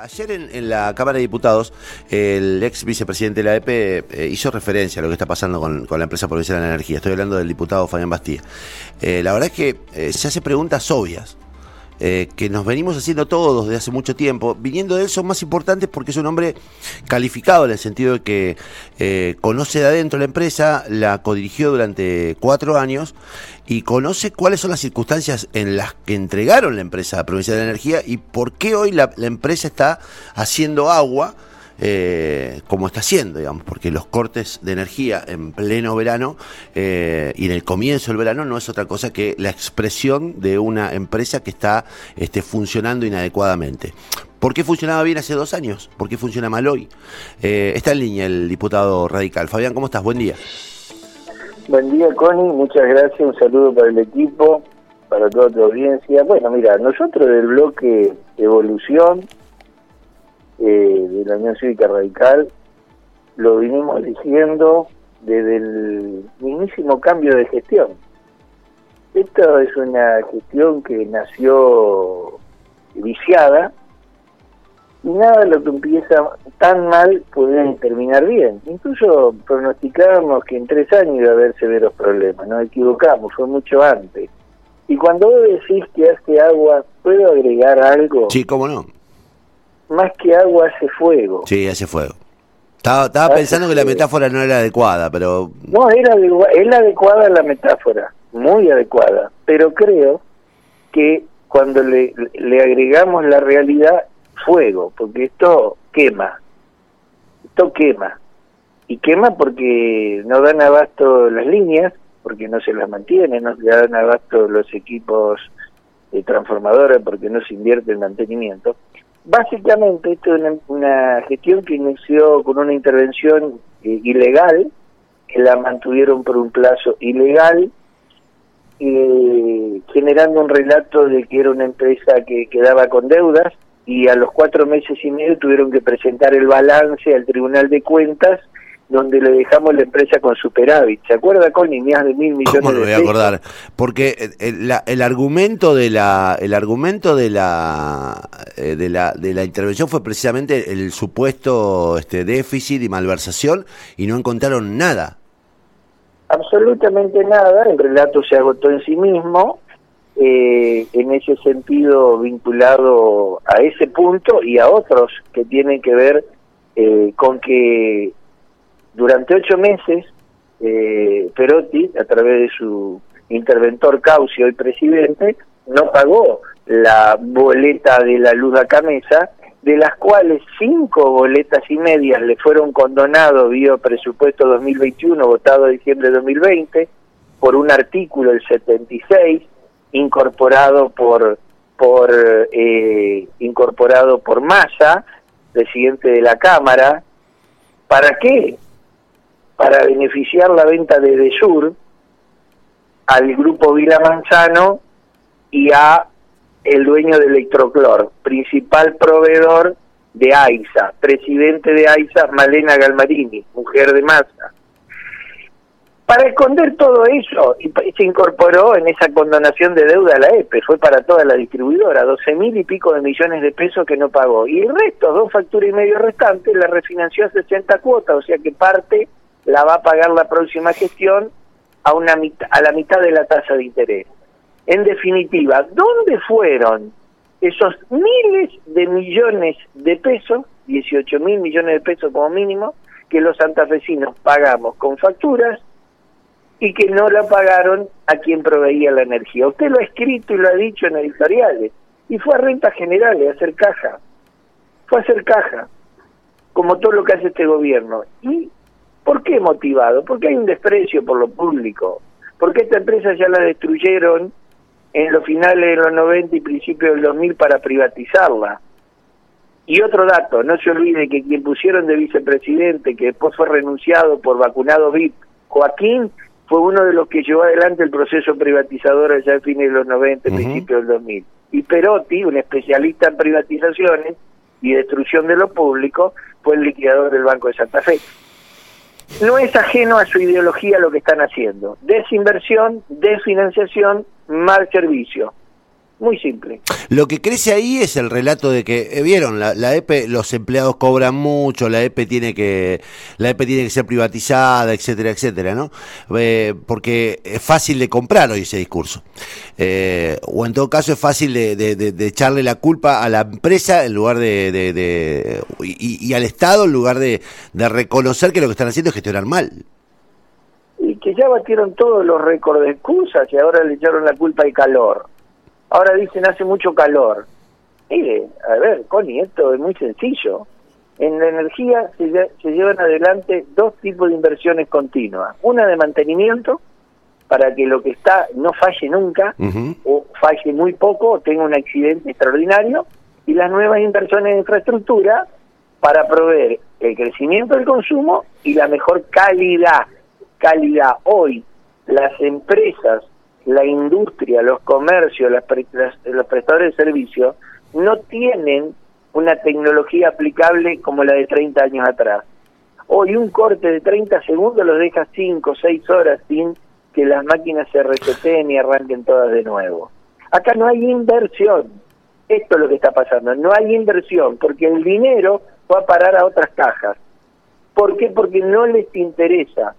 Ayer en, la Cámara de Diputados, el ex vicepresidente de la EP eh, hizo referencia a lo que está pasando con, la empresa provincial de la energía. Estoy hablando del diputado Fabián Bastía. Eh, la verdad es que eh, se hace preguntas obvias. Que nos venimos haciendo todos desde hace mucho tiempo, viniendo de él son más importantes porque es un hombre calificado en el sentido de que conoce de adentro la empresa, la codirigió durante cuatro años y conoce cuáles son las circunstancias en las que entregaron la empresa Provincial de Energía y por qué hoy la, empresa está haciendo agua eh, como está haciendo, digamos, porque los cortes de energía en pleno verano eh, y en el comienzo del verano no es otra cosa que la expresión de una empresa que está este, funcionando inadecuadamente. ¿Por qué funcionaba bien hace dos años? ¿Por qué funciona mal hoy? Eh, está en línea el diputado radical. Fabián, ¿cómo estás? Buen día. Buen día, Connie. Muchas gracias. Un saludo para el equipo, para toda tu audiencia. Bueno, mira, nosotros del bloque Evolución eh, de la Unión Cívica Radical lo vinimos diciendo desde el mismísimo cambio de gestión. Esto es una gestión que nació viciada y nada de lo que empieza tan mal puede terminar bien. Incluso pronosticábamos que en tres años iba a haber severos problemas, nos equivocamos, fue mucho antes. Y cuando vos decís que hace agua, ¿puedo agregar algo? Sí, cómo no. Más que agua hace fuego. Sí, hace fuego. Estaba, estaba pensando que la metáfora no era adecuada, pero... No, era, es adecuada la metáfora, muy adecuada, pero creo que cuando le, le agregamos la realidad fuego, porque esto quema, esto quema, y quema porque no dan abasto las líneas, porque no se las mantienen, no dan abasto los equipos de transformadores porque no se invierte en mantenimiento. Básicamente esto es una, gestión que inició con una intervención eh, ilegal, que la mantuvieron por un plazo ilegal, eh, generando un relato de que era una empresa que quedaba con deudas, y a los cuatro meses y medio tuvieron que presentar el balance al Tribunal de Cuentas donde le dejamos la empresa con superávit. ¿Se acuerda, con Más de mil millones ¿Cómo lo voy a acordar? Porque el, el, argumento de la el argumento de la, eh, de la de la intervención fue precisamente el supuesto este déficit y malversación y no encontraron nada. Absolutamente nada. El relato se agotó en sí mismo eh, en ese sentido vinculado a ese punto y a otros que tienen que ver eh, con que durante ocho meses eh, Perotti, a través de su interventor Caucio y presidente, no pagó la boleta de la luz a camisa, de las cuales cinco boletas y medias le fueron condonados vía presupuesto 2021, votado en diciembre de 2020, por un artículo, el 76, incorporado por por eh, incorporado por Massa, presidente de la Cámara, ¿para qué? Para beneficiar la venta de Desur al grupo Vila Manzano y a el dueño de Electroclor, principal proveedor de AISA, presidente de AISA, Malena Galmarini, mujer de Massa. Para esconder todo eso, se incorporó en esa condonación de deuda a la EPE, fue para toda la distribuidora, 12 mil y pico de millones de pesos que no pagó. Y el resto, dos facturas y medio restantes, la refinanció a 60 cuotas, o sea que parte la va a pagar la próxima gestión a, una a la mitad de la tasa de interés. En definitiva, ¿dónde fueron esos miles de millones de pesos, 18 mil millones de pesos como mínimo, que los santafesinos pagamos con facturas y que no la pagaron a quien proveía la energía. Usted lo ha escrito y lo ha dicho en editoriales. Y fue a rentas generales, a hacer caja. Fue a hacer caja, como todo lo que hace este gobierno. ¿Y por qué motivado? Porque hay un desprecio por lo público. Porque esta empresa ya la destruyeron en los finales de los 90 y principios del 2000 para privatizarla. Y otro dato, no se olvide que quien pusieron de vicepresidente, que después fue renunciado por vacunado VIP, Joaquín, fue uno de los que llevó adelante el proceso privatizador allá a fines de los 90, principios del 2000. Y Perotti, un especialista en privatizaciones y destrucción de lo público, fue el liquidador del Banco de Santa Fe. No es ajeno a su ideología lo que están haciendo. Desinversión, desfinanciación, mal servicio. Muy simple. Lo que crece ahí es el relato de que, eh, vieron, la, la, EPE, los empleados cobran mucho, la EPE tiene que, la EPE tiene que ser privatizada, etcétera, etcétera, ¿no? Eh, porque es fácil de comprar hoy ese discurso. Eh, o en todo caso es fácil de, de, de, echarle la culpa a la empresa en lugar de, y, y, al Estado en lugar de, reconocer que lo que están haciendo es gestionar mal. Y que ya batieron todos los récords de excusas y ahora le echaron la culpa al calor Ahora dicen hace mucho calor. Mire, a ver, Connie, esto es muy sencillo. En la energía se, se llevan adelante dos tipos de inversiones continuas. Una de mantenimiento, para que lo que está no falle nunca, o falle muy poco, o tenga un accidente extraordinario, y las nuevas inversiones de infraestructura para proveer el crecimiento del consumo y la mejor calidad. Calidad. Hoy, las empresas la industria, los comercios, las, los prestadores de servicios no tienen una tecnología aplicable como la de 30 años atrás. Hoy un corte de 30 segundos los deja 5, 6 horas sin que las máquinas se reseten y arranquen todas de nuevo. Acá no hay inversión. Esto es lo que está pasando. No hay inversión porque el dinero va a parar a otras cajas. ¿Por qué? Porque no les interesa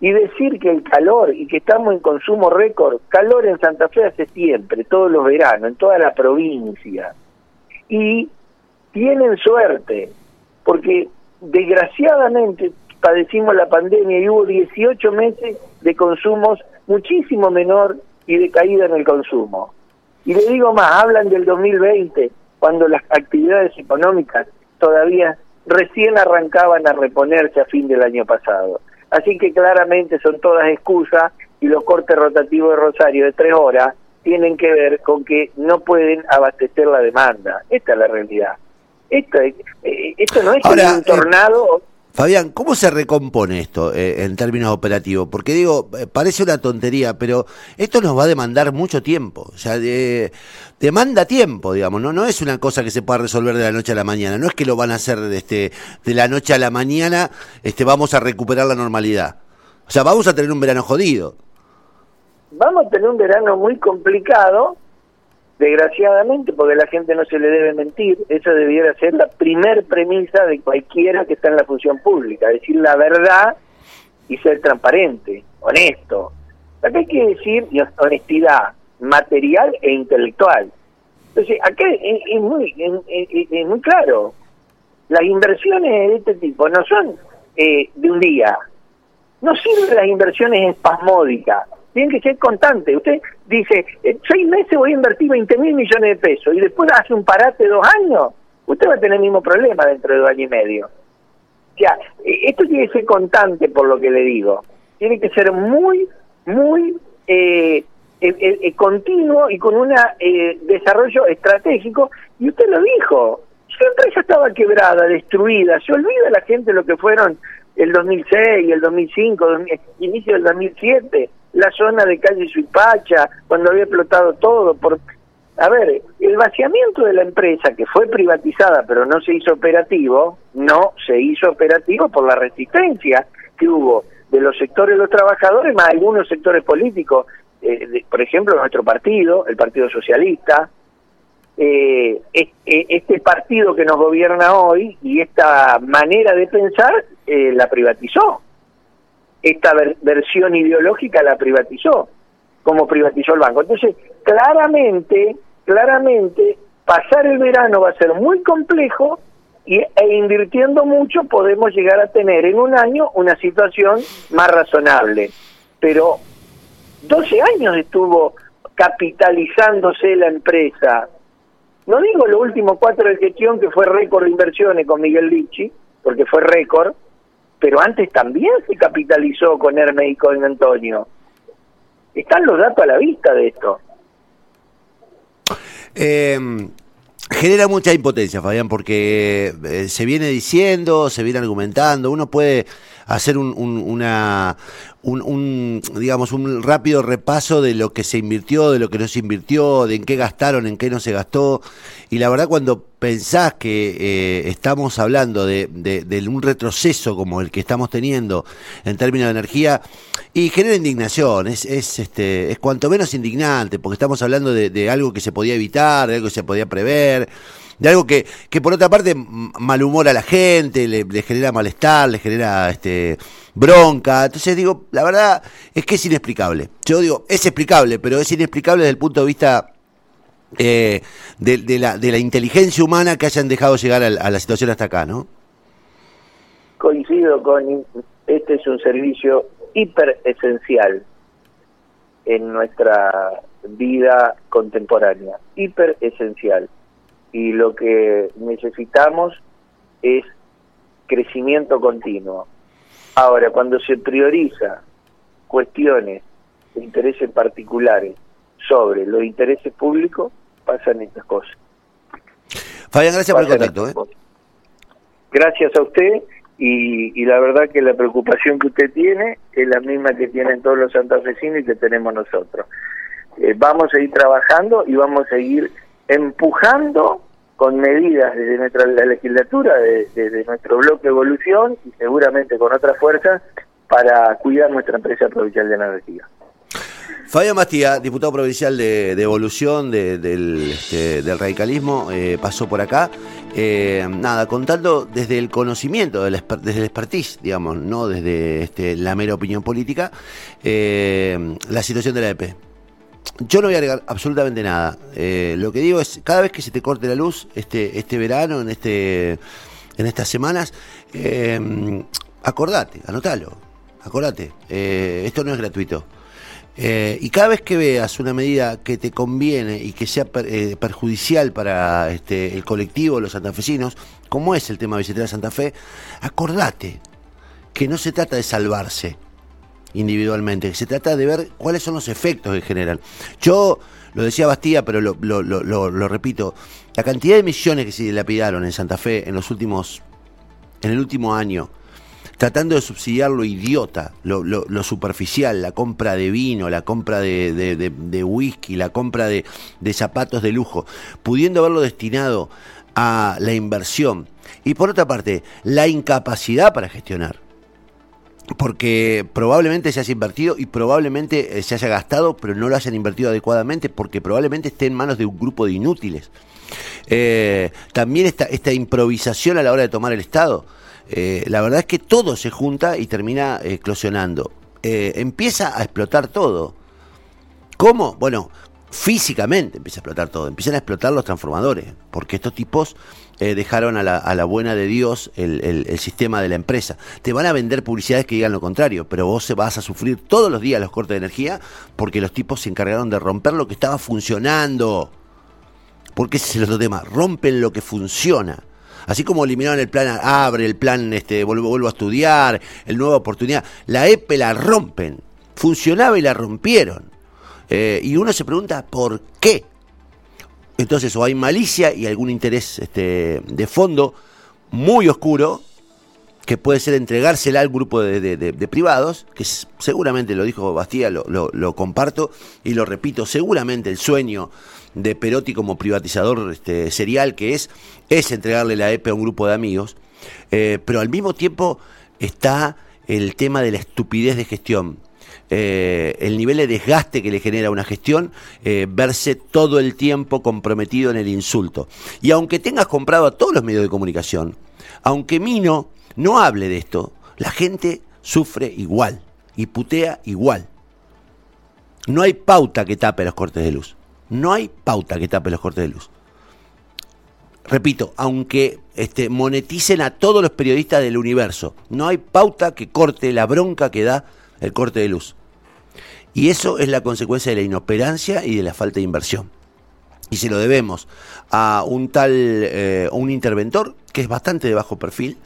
y decir que el calor y que estamos en consumo récord, calor en Santa Fe hace siempre, todos los veranos, en toda la provincia. Y tienen suerte, porque desgraciadamente padecimos la pandemia y hubo 18 meses de consumos muchísimo menor y de caída en el consumo. Y le digo más, hablan del 2020, cuando las actividades económicas todavía recién arrancaban a reponerse a fin del año pasado. Así que claramente son todas excusas y los cortes rotativos de Rosario de tres horas tienen que ver con que no pueden abastecer la demanda. Esta es la realidad. Esto, eh, esto no es un tornado. Fabián, ¿cómo se recompone esto eh, en términos operativos? Porque digo, eh, parece una tontería, pero esto nos va a demandar mucho tiempo. O sea, demanda tiempo, digamos, ¿no? No es una cosa que se pueda resolver de la noche a la mañana. No es que lo van a hacer este, de la noche a la mañana, este, vamos a recuperar la normalidad. O sea, vamos a tener un verano jodido. Vamos a tener un verano muy complicado, desgraciadamente, porque la gente no se le debe mentir, eso debiera ser la primer premisa de cualquiera que está en la función pública, decir la verdad y ser transparente, honesto. Acá hay que decir honestidad material e intelectual. Entonces, acá es, muy, es, muy claro, las inversiones de este tipo no son eh, de un día, no sirven las inversiones espasmódicas, tienen que ser constantes. Usted dice, en seis meses voy a invertir 20 mil millones de pesos y después hace un parate de dos años, usted va a tener el mismo problema dentro de dos años y medio. O sea, e, esto tiene que ser constante por lo que le digo. Tiene que ser muy, muy eh, eh, eh, continuo y con un desarrollo estratégico. Y usted lo dijo, su empresa estaba quebrada, destruida, se olvida la gente lo que fueron el 2006, el 2005, inicio del 2007 la zona de calle Suipacha, cuando había explotado todo. por A ver, el vaciamiento de la empresa, que fue privatizada pero no se hizo operativo, no se hizo operativo por la resistencia que hubo de los sectores de los trabajadores, más algunos sectores políticos, eh, por ejemplo, nuestro partido, el Partido Socialista, eh, eh, este partido que nos gobierna hoy y esta manera de pensar la privatizó esta versión ideológica la privatizó, como privatizó el banco. Entonces, claramente, claramente, pasar el verano va a ser muy complejo y, e invirtiendo mucho podemos llegar a tener en un año una situación más razonable. Pero 12 años estuvo capitalizándose la empresa. No digo los últimos cuatro de gestión, que fue récord de inversiones con Miguel Lichi, porque fue récord, pero antes también se capitalizó con Hermes y con Antonio. Están los datos a la vista de esto. Eh, genera mucha impotencia, Fabián, porque eh, se viene diciendo, se viene argumentando, uno puede hacer un, una, un, digamos, un rápido repaso de lo que se invirtió, de lo que no se invirtió, de en qué gastaron, en qué no se gastó. Y la verdad, cuando pensás que eh, estamos hablando de, de, un retroceso como el que estamos teniendo en términos de energía, y genera indignación, es, es, este, es cuanto menos indignante, porque estamos hablando de, de algo que se podía evitar, de algo que se podía prever de algo que, que por otra parte malhumora a la gente, le, genera malestar, le genera este bronca. Entonces digo, la verdad es que es inexplicable. Yo digo, es explicable, pero es inexplicable desde el punto de vista eh, de, la, de la inteligencia humana que hayan dejado llegar a, la situación hasta acá, ¿no? Coincido con, este es un servicio hiper esencial en nuestra vida contemporánea, hiper esencial y lo que necesitamos es crecimiento continuo. Ahora, cuando se prioriza cuestiones de intereses particulares sobre los intereses públicos, pasan estas cosas. Fabián, gracias por el contacto. ¿eh? Gracias a usted y, y, la verdad que la preocupación que usted tiene es la misma que tienen todos los santafesinos y que tenemos nosotros. Eh, vamos a ir trabajando y vamos a seguir empujando con medidas desde nuestra la legislatura, desde, nuestro bloque de evolución y seguramente con otras fuerzas para cuidar nuestra empresa provincial de energía. Fabián Mastía, diputado provincial de, Evolución del, este, del, radicalismo, eh, pasó por acá. Eh, nada, contando desde el conocimiento, desde el expertise, digamos, no desde este, la mera opinión política, eh, la situación de la EP. Yo no voy a agregar absolutamente nada. Eh, lo que digo es, cada vez que se te corte la luz, este, este verano, en, este, en estas semanas, eh, acordate, anótalo, acordate. Eh, esto no es gratuito. y cada vez que veas una medida que te conviene y que sea perjudicial para este, el colectivo, los santafesinos, como es el tema de Bicicleta Santa Fe, acordate que no se trata de salvarse, individualmente. Se trata de ver cuáles son los efectos en general. Yo lo decía Bastía, pero lo, repito, la cantidad de millones que se lapidaron en Santa Fe en los últimos, en el último año, tratando de subsidiar lo idiota, lo, superficial, la compra de vino, la compra de, de whisky, la compra de, zapatos de lujo, pudiendo haberlo destinado a la inversión. Y por otra parte, la incapacidad para gestionar porque probablemente se haya invertido y probablemente eh, se haya gastado, pero no lo hayan invertido adecuadamente porque probablemente esté en manos de un grupo de inútiles. Eh, también esta, esta improvisación a la hora de tomar el Estado, eh, la verdad es que todo se junta y termina eclosionando. empieza a explotar todo. ¿Cómo? Bueno, físicamente empieza a explotar todo, empiezan a explotar los transformadores, porque estos tipos eh, dejaron a la, buena de Dios el, sistema de la empresa. Te van a vender publicidades que digan lo contrario, pero vos vas a sufrir todos los días los cortes de energía porque los tipos se encargaron de romper lo que estaba funcionando. Porque ese es el otro tema, rompen lo que funciona. Así como eliminaron el plan Abre, el plan este, vuelvo, vuelvo a estudiar, el Nueva Oportunidad, la EPE la rompen. Funcionaba y la rompieron. Eh, y uno se pregunta, ¿por qué? Entonces, o hay malicia y algún interés este, de fondo muy oscuro, que puede ser entregársela al grupo de, privados, que seguramente lo dijo Bastía, lo, comparto y lo repito, seguramente el sueño de Perotti como privatizador este, serial que es, es entregarle la EPE a un grupo de amigos, eh, pero al mismo tiempo está el tema de la estupidez de gestión. Eh, el nivel de desgaste que le genera una gestión, eh, verse todo el tiempo comprometido en el insulto. Y aunque tengas comprado a todos los medios de comunicación, aunque Mino no hable de esto, la gente sufre igual y putea igual. No hay pauta que tape los cortes de luz. No hay pauta que tape los cortes de luz. Repito, aunque este, moneticen a todos los periodistas del universo, no hay pauta que corte la bronca que da el corte de luz. Y eso es la consecuencia de la inoperancia y de la falta de inversión. Y se lo debemos a un tal, eh, un interventor que es bastante de bajo perfil,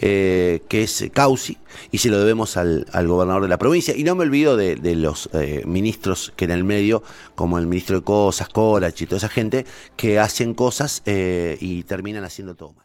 eh, que es Causi, y se lo debemos al, gobernador de la provincia. Y no me olvido de, los eh, ministros que en el medio, como el ministro de Cosas, Corach y toda esa gente, que hacen cosas y terminan haciendo todo mal.